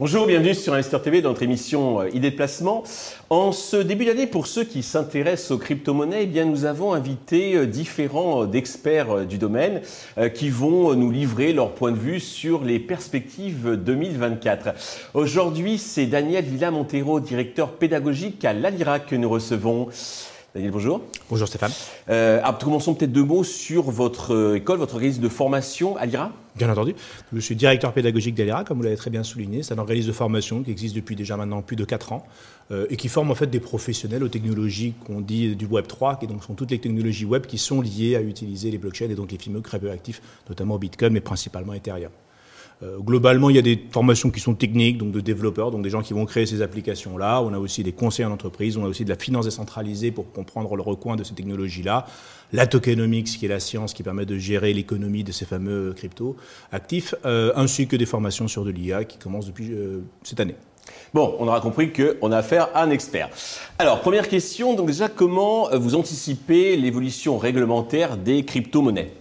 Bonjour, bienvenue sur Investor TV dans notre émission euh, Idées de placement. En ce début d'année, pour ceux qui s'intéressent aux crypto-monnaies, eh bien, nous avons invité euh, différents euh, experts du domaine qui vont nous livrer leur point de vue sur les perspectives 2024. Aujourd'hui, c'est Daniel Villa-Montero, directeur pédagogique à l'Alira que nous recevons. Daniel, bonjour. Bonjour Stéphane. Euh, commençons peut-être deux mots sur votre euh, école, votre organisme de formation, Alira. Bien entendu. Je suis directeur pédagogique d'Alira, comme vous l'avez très bien souligné. C'est un organisme de formation qui existe depuis déjà maintenant plus de 4 ans euh, et qui forme en fait des professionnels aux technologies qu'on dit du Web 3, qui donc sont toutes les technologies web qui sont liées à utiliser les blockchains et donc les fameux actifs, notamment Bitcoin, mais principalement Ethereum. Euh, globalement, il y a des formations qui sont techniques, donc de développeurs, donc des gens qui vont créer ces applications-là. On a aussi des conseils en entreprise, on a aussi de la finance décentralisée pour comprendre le recoin de ces technologies-là. La tokenomics, qui est la science qui permet de gérer l'économie de ces fameux crypto actifs, euh, ainsi que des formations sur de l'IA qui commencent depuis euh, cette année. Bon, on aura compris qu'on a affaire à un expert. Alors, première question, donc déjà, comment vous anticipez l'évolution réglementaire des crypto-monnaies?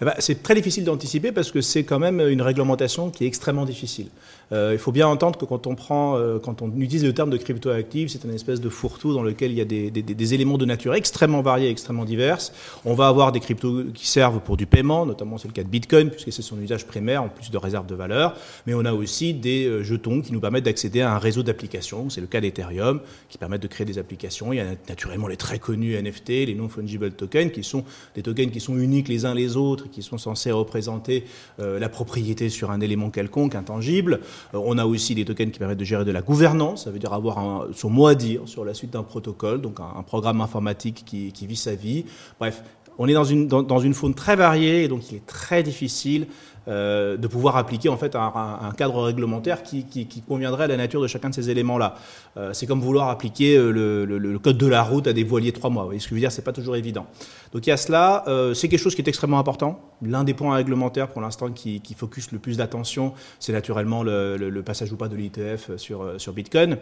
Eh ben, c'est très difficile d'anticiper parce que c'est quand même une réglementation qui est extrêmement difficile. Euh, il faut bien entendre que quand on prend, euh, quand on utilise le terme de cryptoactive, c'est une espèce de fourre-tout dans lequel il y a des, des, des, éléments de nature extrêmement variés, extrêmement diverses. On va avoir des cryptos qui servent pour du paiement, notamment c'est le cas de Bitcoin puisque c'est son usage primaire en plus de réserve de valeur. Mais on a aussi des euh, jetons qui nous permettent d'accéder à un réseau d'applications. C'est le cas d'Ethereum qui permettent de créer des applications. Il y a naturellement les très connus NFT, les non fungible tokens, qui sont des tokens qui sont uniques les uns les autres, qui sont censés représenter la propriété sur un élément quelconque, intangible. Euh, on a aussi des tokens qui permettent de gérer de la gouvernance, ça veut dire avoir son mot à dire sur la suite d'un protocole, donc un, programme informatique qui, vit sa vie. Bref, on est dans une, dans une faune très variée et donc il est très difficile euh, de pouvoir appliquer en fait un, cadre réglementaire qui, conviendrait à la nature de chacun de ces éléments-là. Euh, c'est comme vouloir appliquer euh, le, code de la route à des voiliers trois mois. Voyez ce que je veux dire? C'est pas toujours évident. Donc il y a cela. c'est quelque chose qui est extrêmement important. L'un des points réglementaires pour l'instant qui, focus le plus d'attention, c'est naturellement le, passage ou pas de l'ITF sur, sur Bitcoin,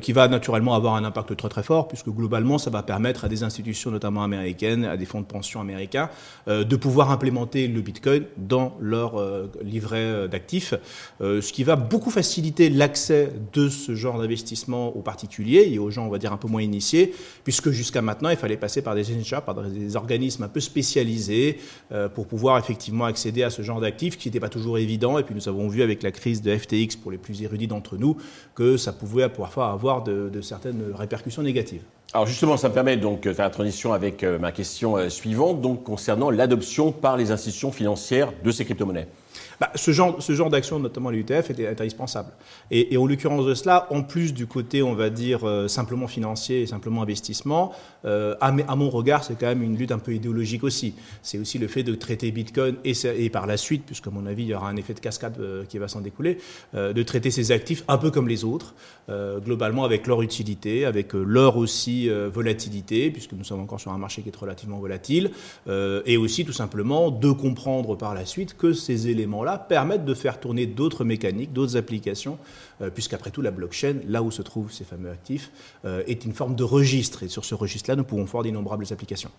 qui va naturellement avoir un impact très très fort puisque globalement ça va permettre à des institutions notamment américaines, à des fonds de pension américains, de pouvoir implémenter le Bitcoin dans leur euh, livret euh, d'actifs, euh, ce qui va beaucoup faciliter l'accès de ce genre d'investissement aux particuliers et aux gens, on va dire, un peu moins initiés, puisque jusqu'à maintenant, il fallait passer par des par des organismes un peu spécialisés pour pouvoir effectivement accéder à ce genre d'actifs, qui n'était pas toujours évident. Et puis nous avons vu avec la crise de FTX, pour les plus érudits d'entre nous, que ça pouvait parfois avoir de certaines répercussions négatives. Alors justement, ça me permet donc de faire la transition avec euh, ma question euh, suivante, donc concernant l'adoption par les institutions financières de ces crypto-monnaies. Bah, ce genre, d'action, notamment l'UTF, est, est, indispensable. Et, en l'occurrence de cela, en plus du côté, on va dire, euh, simplement financier et simplement investissement, euh, à, mon regard, c'est quand même une lutte un peu idéologique aussi. C'est aussi le fait de traiter Bitcoin et, par la suite, puisque à mon avis, il y aura un effet de cascade euh, qui va s'en découler, de traiter ces actifs un peu comme les autres, globalement avec leur utilité, avec leur aussi volatilité, puisque nous sommes encore sur un marché qui est relativement volatile, et aussi tout simplement de comprendre par la suite que ces éléments-là permettent de faire tourner d'autres mécaniques, d'autres applications, euh, puisqu'après tout, la blockchain, là où se trouvent ces fameux actifs, euh, est une forme de registre. Et sur ce registre-là, nous pouvons faire d'innombrables applications.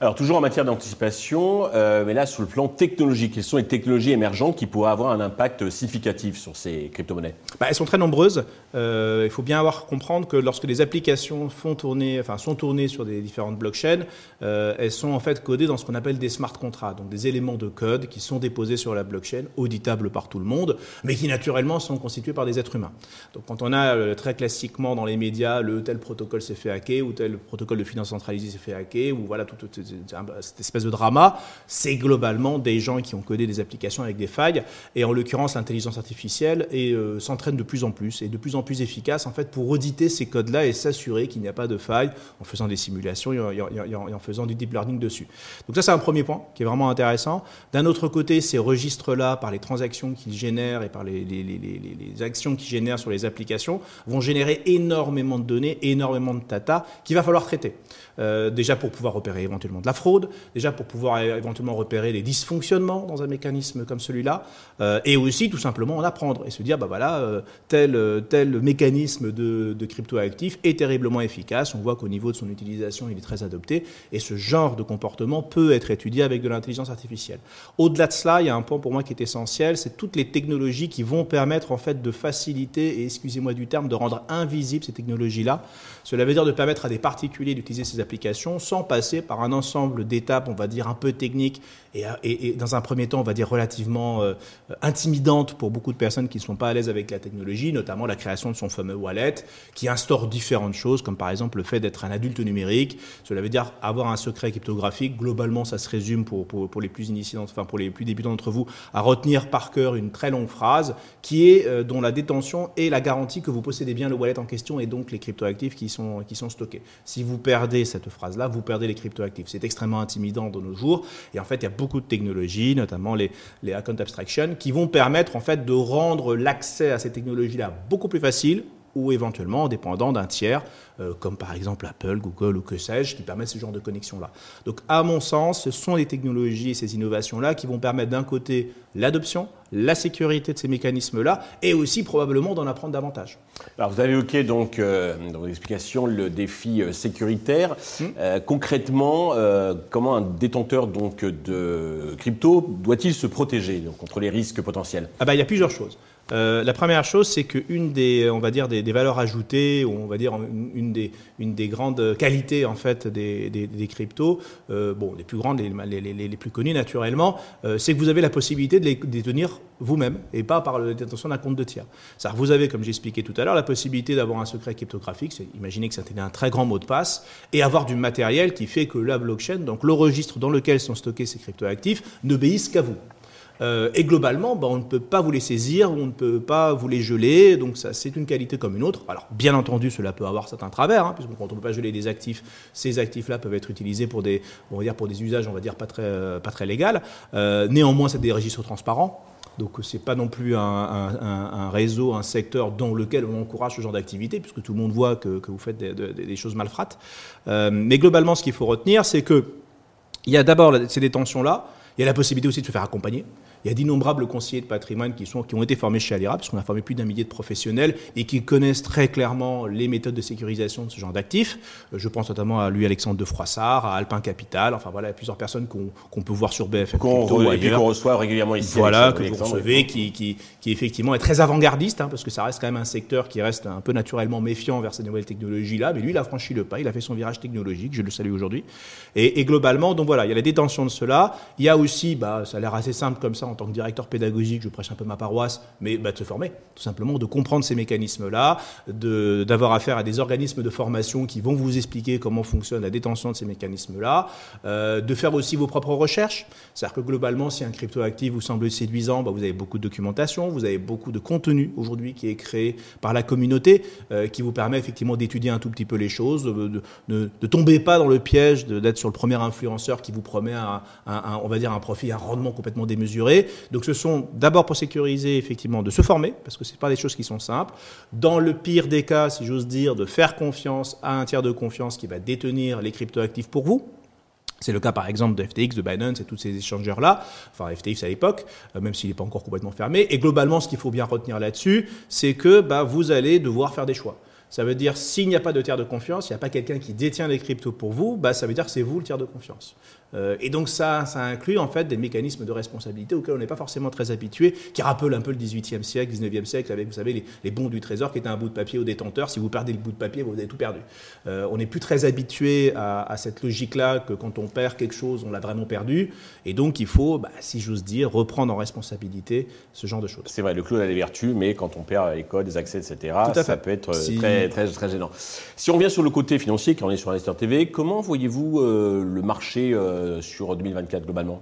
Alors, toujours en matière d'anticipation, euh, mais là, sur le plan technologique, quelles sont les technologies émergentes qui pourraient avoir un impact significatif sur ces crypto-monnaies? Bah, Elles sont très nombreuses. il faut bien avoir comprendre que lorsque les applications font tourner, enfin, sont tournées sur des différentes blockchains, elles sont en fait codées dans ce qu'on appelle des smart contracts, donc des éléments de code qui sont déposés sur la blockchain, auditables par tout le monde, mais qui naturellement sont constitués par des êtres humains. Donc quand on a euh, très classiquement dans les médias le tel protocole s'est fait hacker ou tel protocole de finance centralisée s'est fait hacker ou voilà cette espèce de drama, c'est globalement des gens qui ont codé des applications avec des failles et en l'occurrence l'intelligence artificielle euh, s'entraîne de plus en plus et de plus en plus efficace en fait pour auditer ces codes-là et s'assurer qu'il n'y a pas de failles en faisant des simulations et en, faisant du deep learning dessus. Donc ça c'est un premier point qui est vraiment intéressant. D'un autre côté, ces registres registres-là, par les transactions qu'ils génèrent et par les, les, actions qu'ils génèrent sur les applications, vont générer énormément de données, énormément de data qu'il va falloir traiter. Euh, déjà pour pouvoir repérer éventuellement de la fraude, déjà pour pouvoir éventuellement repérer des dysfonctionnements dans un mécanisme comme celui-là, euh, et aussi tout simplement en apprendre et se dire, bah voilà, euh, tel, tel mécanisme de, de cryptoactif est terriblement efficace. On voit qu'au niveau de son utilisation, il est très adopté, et ce genre de comportement peut être étudié avec de l'intelligence artificielle. Au-delà de cela, il y a un point pour moi qui est essentiel, c'est toutes les technologies qui vont permettre en fait de faciliter et excusez-moi du terme, de rendre invisibles ces technologies-là. Cela veut dire de permettre à des particuliers d'utiliser ces applications sans passer par un ensemble d'étapes, on va dire, un peu techniques et, et, dans un premier temps, on va dire, relativement euh, intimidantes pour beaucoup de personnes qui ne sont pas à l'aise avec la technologie, notamment la création de son fameux wallet, qui instaure différentes choses, comme par exemple le fait d'être un adulte numérique. Cela veut dire avoir un secret cryptographique. Globalement, ça se résume pour, les plus initiés, enfin pour les plus débutants d'entre vous, à retenir par cœur une très longue phrase qui est euh, dont la détention est la garantie que vous possédez bien le wallet en question et donc les cryptoactifs qui sont, qui sont stockés. Si vous perdez cette phrase-là, vous perdez les cryptoactifs. C'est extrêmement intimidant de nos jours. Et en fait, il y a beaucoup de technologies, notamment les, les account abstraction, qui vont permettre en fait de rendre l'accès à ces technologies-là beaucoup plus facile ou éventuellement dépendant d'un tiers, euh, comme par exemple Apple, Google ou que sais-je, qui permettent ce genre de connexion-là. Donc à mon sens, ce sont les technologies et ces innovations-là qui vont permettre d'un côté l'adoption, la sécurité de ces mécanismes-là, et aussi probablement d'en apprendre davantage. Alors vous avez évoqué donc euh, dans vos explications le défi euh, sécuritaire. Hmm. concrètement, comment un détenteur donc de crypto doit-il se protéger contre les risques potentiels? Ah bah il y a plusieurs choses. Euh, la première chose, c'est qu'une des, on va dire, des, valeurs ajoutées, ou on va dire une, des, grandes qualités en fait des, cryptos, euh, bon, les plus grandes, les, les, plus connues naturellement, euh, c'est que vous avez la possibilité de les détenir vous-même et pas par la détention d'un compte de tiers. Ça, vous avez, comme j'expliquais tout à l'heure, la possibilité d'avoir un secret cryptographique, imaginez que c'était un très grand mot de passe, et avoir du matériel qui fait que la blockchain, donc le registre dans lequel sont stockés ces cryptoactifs, n'obéissent qu'à vous. Euh, et globalement, ben, on ne peut pas vous les saisir, on ne peut pas vous les geler, donc c'est une qualité comme une autre. Alors bien entendu, cela peut avoir certains travers, hein, puisque quand on ne peut pas geler des actifs, ces actifs-là peuvent être utilisés pour des, on va dire pour des usages, on va dire pas très, euh, pas très légal. Euh, néanmoins, c'est des registres transparents. Donc ce n'est pas non plus un, réseau, un secteur dans lequel on encourage ce genre d'activité, puisque tout le monde voit que, vous faites des, des choses malfrates. mais globalement, ce qu'il faut retenir, c'est que il y a d'abord ces détentions-là, il y a la possibilité aussi de se faire accompagner. Il y a d'innombrables conseillers de patrimoine qui, sont, qui ont été formés chez Alira, puisqu'on a formé plus d'un millier de professionnels et qui connaissent très clairement les méthodes de sécurisation de ce genre d'actifs. Euh, je pense notamment à lui, Alexandre de Froissart, à Alpin Capital. Enfin voilà, il y a plusieurs personnes qu'on peut voir sur BFM. Qu'on qu'on reçoit régulièrement ici. Voilà, que vous recevez, qui, qui, qui, effectivement est très avant-gardiste, hein, parce que ça reste quand même un secteur qui reste un peu naturellement méfiant vers ces nouvelles technologies-là. Mais lui, il a franchi le pas, il a fait son virage technologique, je le salue aujourd'hui. Et, et, globalement, donc voilà, il y a la détention de cela. Il y a aussi, bah, ça a l'air assez simple comme ça en tant que directeur pédagogique, je prêche un peu ma paroisse, mais bah, de se former, tout simplement, de comprendre ces mécanismes-là, d'avoir affaire à des organismes de formation qui vont vous expliquer comment fonctionne la détention de ces mécanismes-là, euh, de faire aussi vos propres recherches. C'est-à-dire que globalement, si un cryptoactif vous semble séduisant, bah, vous avez beaucoup de documentation, vous avez beaucoup de contenu aujourd'hui qui est créé par la communauté, euh, qui vous permet effectivement d'étudier un tout petit peu les choses, de ne tomber pas dans le piège d'être sur le premier influenceur qui vous promet un, on va dire un profit, un rendement complètement démesuré. Donc ce sont d'abord pour sécuriser effectivement de se former, parce que ce pas des choses qui sont simples. Dans le pire des cas, si j'ose dire, de faire confiance à un tiers de confiance qui va détenir les cryptoactifs pour vous. C'est le cas par exemple de FTX, de Binance et tous ces échangeurs-là, enfin FTX à l'époque, euh, même s'il n'est pas encore complètement fermé. Et globalement, ce qu'il faut bien retenir là-dessus, c'est que bah, vous allez devoir faire des choix. Ça veut dire, s'il n'y a pas de tiers de confiance, il n'y a pas quelqu'un qui détient les cryptos pour vous, bah, ça veut dire que c'est vous le tiers de confiance. Euh, et donc ça, ça inclut en fait des mécanismes de responsabilité auxquels on n'est pas forcément très habitué, qui rappellent un peu le 18e siècle, 19e siècle, avec, vous savez, les, bons du trésor qui étaient un bout de papier au détenteur. Si vous perdez le bout de papier, vous avez tout perdu. Euh, on n'est plus très habitué à, cette logique-là, que quand on perd quelque chose, on l'a vraiment perdu. Et donc il faut, bah, si j'ose dire, reprendre en responsabilité ce genre de choses. C'est vrai, le cloud a des vertus, mais quand on perd les codes, les accès, etc., ça peut être très, très, très gênant. Si on revient sur le côté financier, quand on est sur Investor TV, comment voyez-vous euh, le marché euh, sur 2024 globalement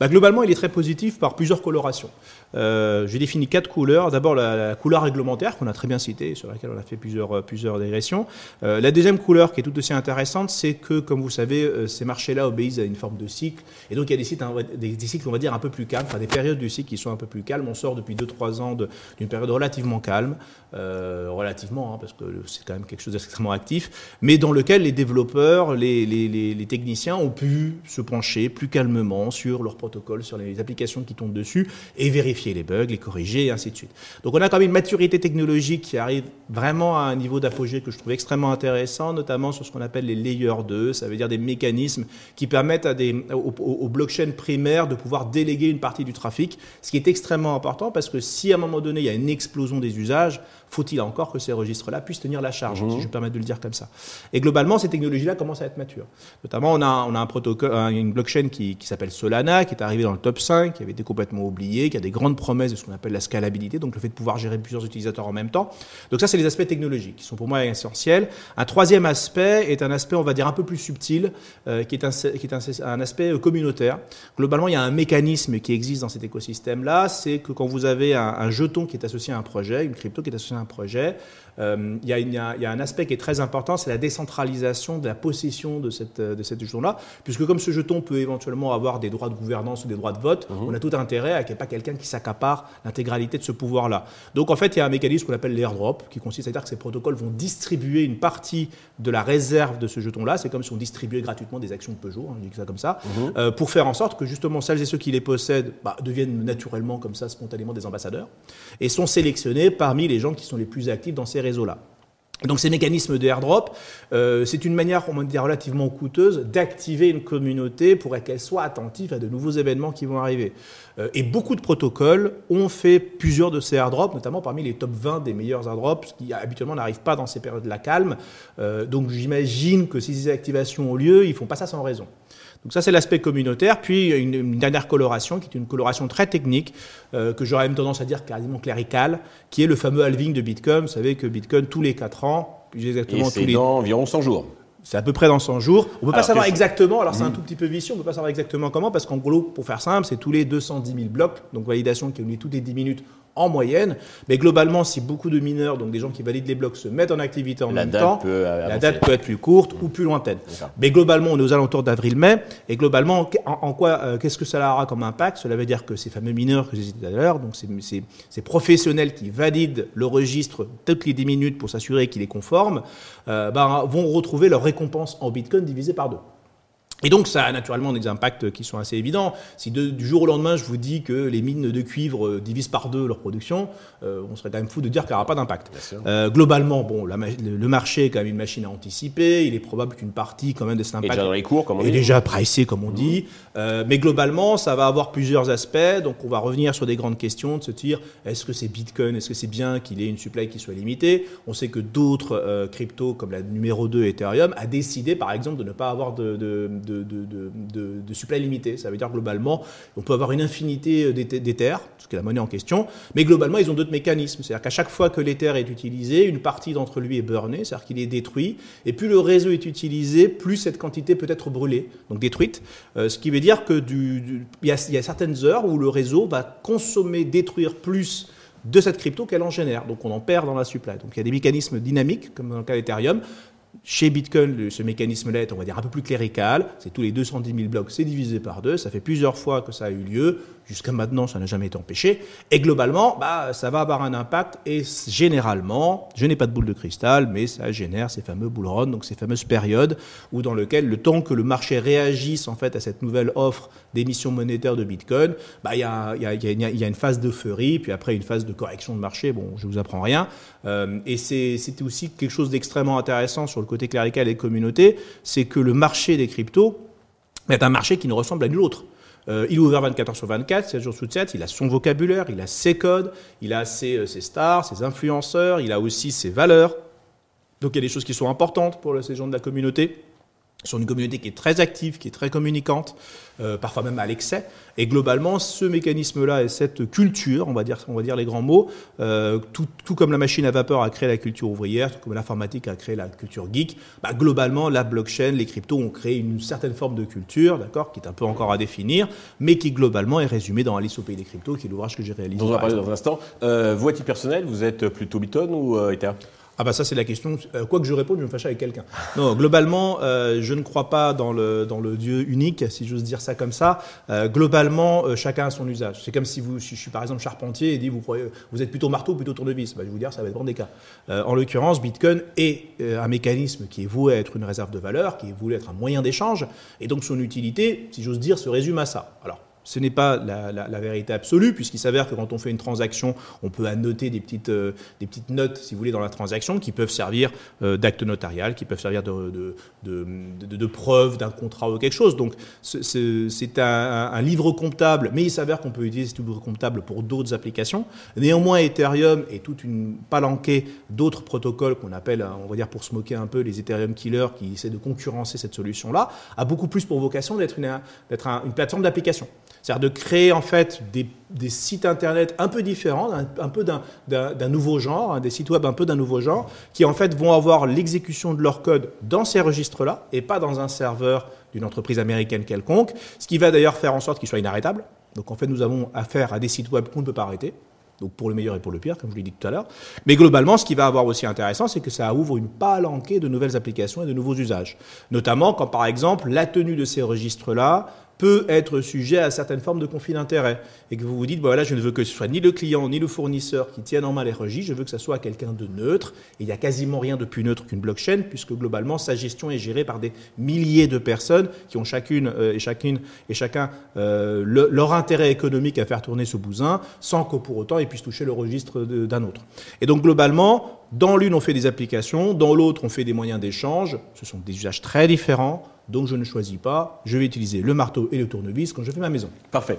bah, Globalement, il est très positif par plusieurs colorations. Euh, J'ai défini quatre couleurs. D'abord, la, couleur réglementaire, qu'on a très bien citée, sur laquelle on a fait plusieurs, euh, plusieurs dégressions. Euh, la deuxième couleur, qui est tout aussi intéressante, c'est que, comme vous savez, euh, ces marchés-là obéissent à une forme de cycle. Et donc, il y a des, cycles, des, cycles, on va dire, un peu plus calmes, enfin des périodes du cycle qui sont un peu plus calmes. On sort depuis 2-3 ans d'une période relativement calme, relativement, hein, parce que c'est quand même quelque chose d'extrêmement actif, mais dans lequel les développeurs, les, les, les, techniciens ont pu se pencher plus calmement sur leurs protocoles, sur les applications qui tombent dessus, et vérifier les bugs, les corriger, et ainsi de suite. Donc on a quand même une maturité technologique qui arrive vraiment à un niveau d'apogée que je trouve extrêmement intéressant, notamment sur ce qu'on appelle les layers 2, ça veut dire des mécanismes qui permettent à des, aux, aux blockchains primaires de pouvoir déléguer une partie du trafic, ce qui est extrêmement important parce que si à un moment donné il y a une explosion des usages, faut-il encore que ces registres-là puissent tenir la charge, si je me permets de le dire comme ça. Et globalement, ces technologies-là commencent à être matures. Notamment, on a, on a un protocole, une blockchain qui, qui s'appelle Solana, qui est arrivée dans le top 5, qui avait été complètement oubliée, qui a des grandes promesses de ce qu'on appelle la scalabilité, donc le fait de pouvoir gérer plusieurs utilisateurs en même temps. Donc ça, c'est les aspects technologiques qui sont pour moi essentiels. Un troisième aspect est un aspect, on va dire, un peu plus subtil, euh, qui est, un, qui est un, aspect euh, communautaire. Globalement, il y a un mécanisme qui existe dans cet écosystème-là, c'est que quand vous avez un, jeton qui est associé à un projet, une crypto qui est associée à un projet, il, y a, un aspect qui est très important, c'est la décentralisation de la possession de cette, de cette jeton-là, puisque comme ce jeton peut éventuellement avoir des droits de gouvernance ou des droits de vote, mhm. on a tout intérêt à qu'il n'y ait pas quelqu'un qui s'accapare l'intégralité de ce pouvoir-là. Donc en fait, il y a un mécanisme qu'on appelle l'airdrop, qui consiste à dire que ces protocoles vont distribuer une partie de la réserve de ce jeton-là. C'est comme si on distribuait gratuitement des actions de Peugeot, hein, on dit ça comme ça, mhm. euh, pour faire en sorte que justement celles et ceux qui les possèdent bah, deviennent naturellement comme ça, spontanément des ambassadeurs, et sont sélectionnés parmi les gens qui sont les plus actifs dans ces Donc ces mécanismes de airdrop, euh, c'est une manière, on va dire, relativement coûteuse d'activer une communauté pour qu'elle soit attentive à de nouveaux événements qui vont arriver. Euh, et beaucoup de protocoles ont fait plusieurs de ces airdrops, notamment parmi les top 20 des meilleurs airdrops, qui habituellement n'arrivent pas dans ces périodes-là calmes. Euh, donc j'imagine que si ces activations ont lieu, ils font pas ça sans raison. Donc ça, c'est l'aspect communautaire. Puis une, une, dernière coloration, qui est une coloration très technique, euh, que j'aurais même tendance à dire quasiment cléricale, qui est le fameux halving de Bitcoin. Vous savez que Bitcoin, tous les 4 ans, plus exactement Et tous les... dans environ 100 jours. C'est à peu près dans 100 jours. On ne peut pas savoir exactement, alors c'est un mmh. tout petit peu vicieux, on ne peut pas savoir exactement comment, parce qu'en gros, pour faire simple, c'est tous les 210 000 blocs, donc validation qui est toutes les 10 minutes en moyenne. Mais globalement, si beaucoup de mineurs, donc des gens qui valident les blocs, se mettent en activité en même temps, la date peut être plus courte ou plus lointaine. Mais globalement, on est aux alentours d'avril-mai. Et globalement, en, quoi, euh, qu'est-ce que cela aura comme impact? Cela veut dire que ces fameux mineurs que j'ai dit tout à l'heure, donc ces, ces, professionnels qui valident le registre toutes les 10 minutes pour s'assurer qu'il est conforme, euh, ben, vont retrouver leur récompense en Bitcoin divisée par deux. Et donc ça a naturellement des impacts qui sont assez évidents. Si du jour au lendemain je vous dis que les mines de cuivre euh, divisent par deux leur production, euh, on serait quand même fou de dire qu'il n'y aura pas d'impact. Euh, globalement, bon, le, marché est quand même une machine à anticiper. Il est probable qu'une partie quand même de cet impact est déjà, les cours, comme on est déjà pricé, comme on dit. Euh, mais globalement, ça va avoir plusieurs aspects. Donc on va revenir sur des grandes questions de se dire est-ce que c'est Bitcoin, est-ce que c'est bien qu'il ait une supply qui soit limitée? On sait que d'autres cryptos, comme la numéro 2 Ethereum, a décidé par exemple de ne pas avoir de, de de, de, de, supply limité. Ça veut dire globalement, on peut avoir une infinité d'Ether, ce qui est la monnaie en question, mais globalement, ils ont d'autres mécanismes. C'est-à-dire qu'à chaque fois que l'Ether est utilisé, une partie d'entre lui est burnée, c'est-à-dire qu'il est détruit, et plus le réseau est utilisé, plus cette quantité peut être brûlée, donc détruite. Euh, ce qui veut dire que du, y a, y a certaines heures où le réseau va consommer, détruire plus de cette crypto qu'elle en génère. Donc on en perd dans la supply. Donc il y a des mécanismes dynamiques, comme dans le cas d'Ethereum, chez Bitcoin, ce mécanisme-là est, on va dire, un peu plus clérical. C'est tous les 210 000 blocs, c'est divisé par deux. Ça fait plusieurs fois que ça a eu lieu. Jusqu'à maintenant, ça n'a jamais été empêché. Et globalement, bah, ça va avoir un impact. Et généralement, je n'ai pas de boule de cristal, mais ça génère ces fameux bull run, donc ces fameuses périodes où dans lesquelles le temps que le marché réagisse en fait à cette nouvelle offre d'émission monétaire de Bitcoin, bah, il y, a, une phase d'euphorie, puis après une phase de correction de marché. Bon, je vous apprends rien. Euh, et c'était aussi quelque chose d'extrêmement intéressant le côté clérical et communauté, c'est que le marché des cryptos est un marché qui ne ressemble à nul autre. Euh, il est ouvert 24 heures sur 24, 7 jours sur 7, il a son vocabulaire, il a ses codes, il a ses, euh, ses, stars, ses influenceurs, il a aussi ses valeurs. Donc il y a des choses qui sont importantes pour ces gens de la communauté. Sur une communauté qui est très active, qui est très communicante, euh, parfois même à l'excès. Et globalement, ce mécanisme-là et cette culture, on va dire, on va dire les grands mots, euh, tout, tout, comme la machine à vapeur a créé la culture ouvrière, tout comme l'informatique a créé la culture geek, bah, globalement, la blockchain, les cryptos ont créé une certaine forme de culture, d'accord, qui est un peu encore à définir, mais qui globalement est résumée dans Alice au pays des cryptos, qui est l'ouvrage que j'ai réalisé. Dont on va parler dans un instant. Euh, vous, à titre personnel, vous êtes plutôt Bitcoin ou Ether? Ah bah ça c'est la question. Euh, quoi que je réponde, je me fâche avec quelqu'un. Non, globalement, euh, je ne crois pas dans le, dans le Dieu unique, si j'ose dire ça comme ça. Euh, globalement, chacun a son usage. C'est comme si, vous, si je suis par exemple charpentier et dit vous, vous êtes plutôt marteau ou plutôt tournevis. Bah, je vais vous dire, ça va dépendre des cas. En l'occurrence, Bitcoin est un mécanisme qui est voué à être une réserve de valeur, qui est voué être un moyen d'échange, et donc son utilité, si j'ose dire, se résume à ça. Alors, ce n'est pas la, vérité absolue, puisqu'il s'avère que quand on fait une transaction, on peut annoter des petites, euh, des petites notes, si vous voulez, dans la transaction, qui peuvent servir euh, d'acte notarial, qui peuvent servir de, de, de, preuve d'un contrat ou quelque chose. Donc c'est un, livre comptable, mais il s'avère qu'on peut utiliser ce livre comptable pour d'autres applications. Néanmoins, Ethereum et toute une palanquée d'autres protocoles qu'on appelle, on va dire pour se moquer un peu, les Ethereum killers, qui essaient de concurrencer cette solution-là, a beaucoup plus pour vocation d'être une, un, une plateforme d'application. C'est-à-dire de créer en fait des, sites internet un peu différents, un, peu d'un nouveau genre, hein, des sites web un peu d'un nouveau genre, qui en fait vont avoir l'exécution de leur code dans ces registres-là et pas dans un serveur d'une entreprise américaine quelconque, ce qui va d'ailleurs faire en sorte qu'ils soient inarrêtables. Donc en fait, nous avons affaire à des sites web qu'on ne peut pas arrêter. Pour le meilleur et pour le pire, comme je l'ai dit tout à l'heure. Mais globalement, ce qui va avoir aussi intéressant, c'est que ça ouvre une palanquée de nouvelles applications et de nouveaux usages. Notamment quand, par exemple, la tenue de ces registres-là peut être sujet à certaines formes de conflit d'intérêt. Et que vous vous dites, voilà, je ne veux que ce soit ni le client ni le fournisseur qui tienne en main les registres, je veux que ce soit quelqu'un de neutre. Et il n'y a quasiment rien de plus neutre qu'une blockchain, puisque globalement, sa gestion est gérée par des milliers de personnes qui ont chacune euh, et chacune et chacun euh, le, leur intérêt économique à faire tourner ce bousin, sans que pour autant ils puissent toucher le registre d'un autre. Et donc globalement, dans l'une on fait des applications, dans l'autre on fait des moyens d'échange. Ce sont des usages très différents donc je ne choisis pas, je vais utiliser le marteau et le tournevis quand je fais ma maison. Parfait.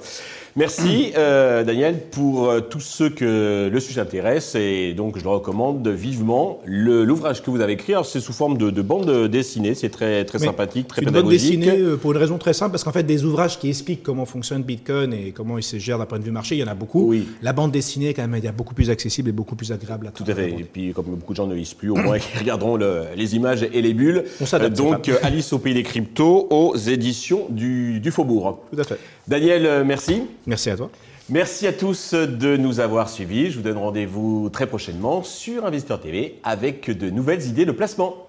Merci euh, Daniel pour euh, tous ceux que le sujet intéresse et donc je le recommande vivement. L'ouvrage que vous avez écrit, c'est sous forme de, de, bande dessinée, c'est très, très sympathique, très une pédagogique. Une bande dessinée euh, pour une raison très simple, parce qu'en fait des ouvrages qui expliquent comment fonctionne Bitcoin et comment il se gère d'un point de vue marché, il y en a beaucoup. Oui. La bande dessinée quand même est beaucoup plus accessible et beaucoup plus agréable à Tout à fait. Et puis comme beaucoup de gens ne lisent plus, au moins ils regarderont le, les images et les bulles. On s'adapte. donc Alice au pays des cryptos aux éditions du, du Faubourg. Tout à fait. Daniel, merci. Merci à toi. Merci à tous de nous avoir suivis. Je vous donne rendez-vous très prochainement sur Investeur TV avec de nouvelles idées de placement.